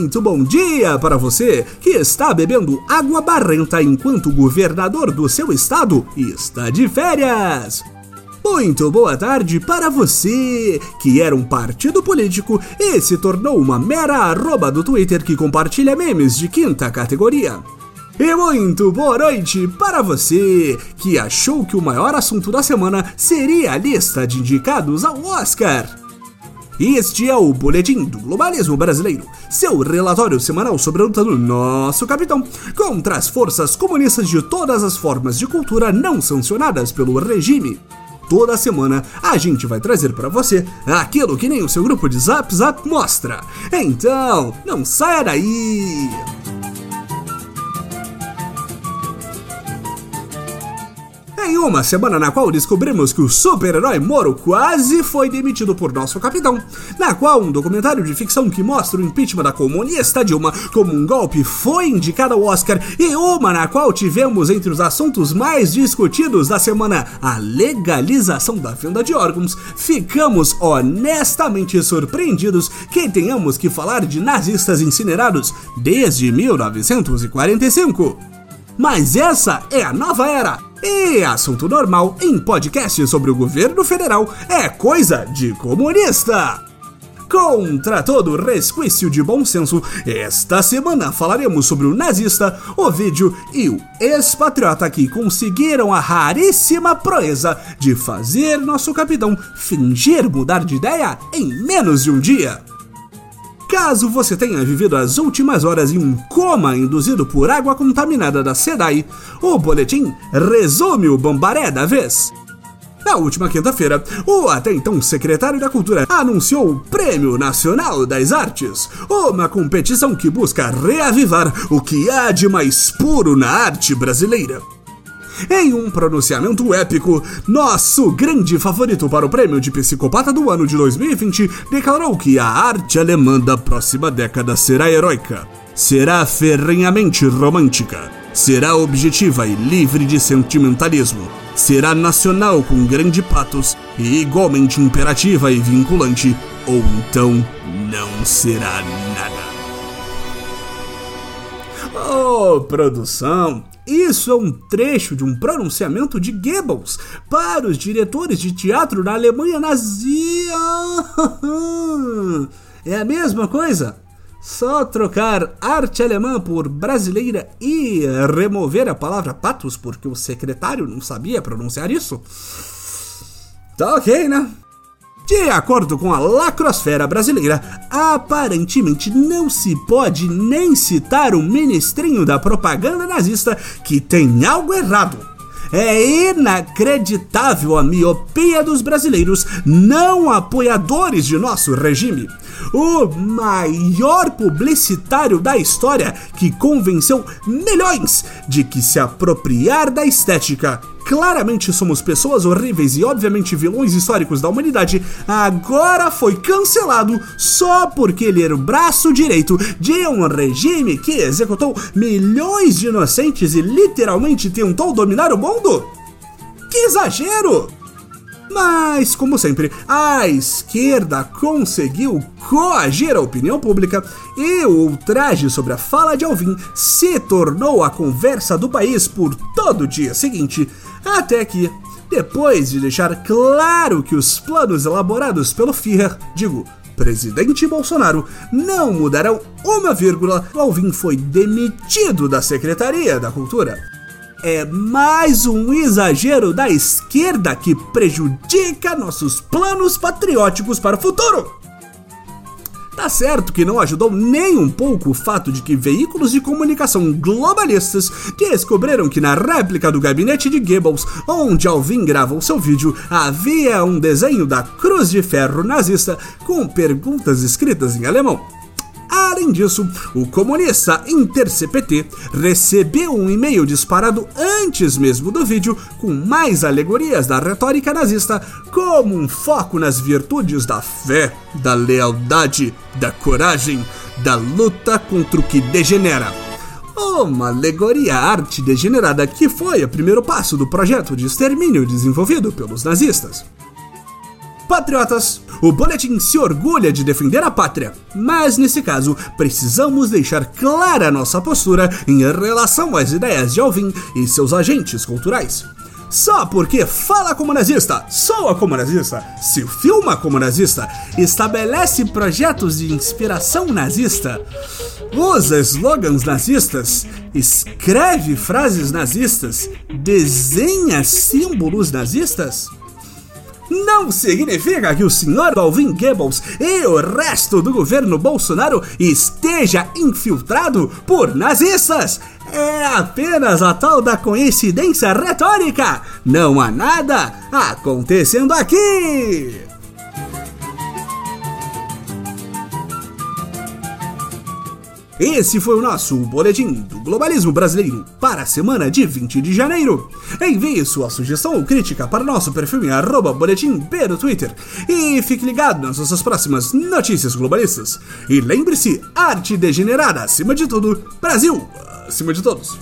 Muito bom dia para você que está bebendo água barrenta enquanto o governador do seu estado está de férias. Muito boa tarde para você que era um partido político e se tornou uma mera arroba do Twitter que compartilha memes de quinta categoria. E muito boa noite para você que achou que o maior assunto da semana seria a lista de indicados ao Oscar. Este é o Boletim do Globalismo Brasileiro, seu relatório semanal sobre a luta do nosso capitão contra as forças comunistas de todas as formas de cultura não sancionadas pelo regime. Toda semana a gente vai trazer para você aquilo que nem o seu grupo de Zap Zap mostra. Então, não saia daí! Em uma semana na qual descobrimos que o super-herói Moro quase foi demitido por nosso capitão, na qual um documentário de ficção que mostra o impeachment da comunista Dilma como um golpe foi indicado ao Oscar, e uma na qual tivemos entre os assuntos mais discutidos da semana a legalização da venda de órgãos, ficamos honestamente surpreendidos que tenhamos que falar de nazistas incinerados desde 1945. Mas essa é a nova era e assunto normal em podcast sobre o governo federal é coisa de comunista. Contra todo resquício de bom senso, esta semana falaremos sobre o nazista, o vídeo e o expatriota que conseguiram a raríssima proeza de fazer nosso capitão fingir mudar de ideia em menos de um dia. Caso você tenha vivido as últimas horas em um coma induzido por água contaminada da SEDAI, o boletim resume o bombaré da vez. Na última quinta-feira, o até então secretário da Cultura anunciou o Prêmio Nacional das Artes, uma competição que busca reavivar o que há de mais puro na arte brasileira. Em um pronunciamento épico, nosso grande favorito para o prêmio de psicopata do ano de 2020 declarou que a arte alemã da próxima década será heróica, será ferrenhamente romântica, será objetiva e livre de sentimentalismo, será nacional com grande patos e igualmente imperativa e vinculante, ou então não será nada. Oh, produção! Isso é um trecho de um pronunciamento de Goebbels para os diretores de teatro na Alemanha nazia. É a mesma coisa? Só trocar arte alemã por brasileira e remover a palavra patos porque o secretário não sabia pronunciar isso? Tá ok, né? De acordo com a lacrosfera brasileira, aparentemente não se pode nem citar o ministrinho da propaganda nazista que tem algo errado. É inacreditável a miopia dos brasileiros não apoiadores de nosso regime. O maior publicitário da história que convenceu milhões de que se apropriar da estética claramente somos pessoas horríveis e obviamente vilões históricos da humanidade, agora foi cancelado só porque ele era o braço direito de um regime que executou milhões de inocentes e literalmente tentou dominar o mundo? Que exagero! Mas, como sempre, a esquerda conseguiu coagir a opinião pública e o ultraje sobre a fala de Alvin se tornou a conversa do país por todo o dia seguinte, até que, depois de deixar claro que os planos elaborados pelo Führer, digo, presidente Bolsonaro, não mudarão uma vírgula, Alvin foi demitido da Secretaria da Cultura é mais um exagero da esquerda que prejudica nossos planos patrióticos para o futuro. Tá certo que não ajudou nem um pouco o fato de que veículos de comunicação globalistas descobriram que na réplica do gabinete de Goebbels, onde Alvin gravou seu vídeo, havia um desenho da Cruz de Ferro nazista com perguntas escritas em alemão. Além disso, o comunista InterCPT recebeu um e-mail disparado antes mesmo do vídeo com mais alegorias da retórica nazista, como um foco nas virtudes da fé, da lealdade, da coragem, da luta contra o que degenera. Uma alegoria arte degenerada que foi o primeiro passo do projeto de extermínio desenvolvido pelos nazistas. Patriotas, o boletim se orgulha de defender a pátria, mas nesse caso precisamos deixar clara nossa postura em relação às ideias de Alvin e seus agentes culturais. Só porque fala como nazista, soa como nazista, se filma como nazista, estabelece projetos de inspiração nazista, usa slogans nazistas, escreve frases nazistas, desenha símbolos nazistas? Não significa que o senhor Alvin Goebbels e o resto do governo Bolsonaro esteja infiltrado por nazistas. É apenas a tal da coincidência retórica. Não há nada acontecendo aqui. Esse foi o nosso Boletim do Globalismo Brasileiro para a semana de 20 de janeiro. Envie sua sugestão ou crítica para nosso perfil em arroba no Twitter e fique ligado nas nossas próximas notícias globalistas. E lembre-se, arte degenerada acima de tudo, Brasil acima de todos.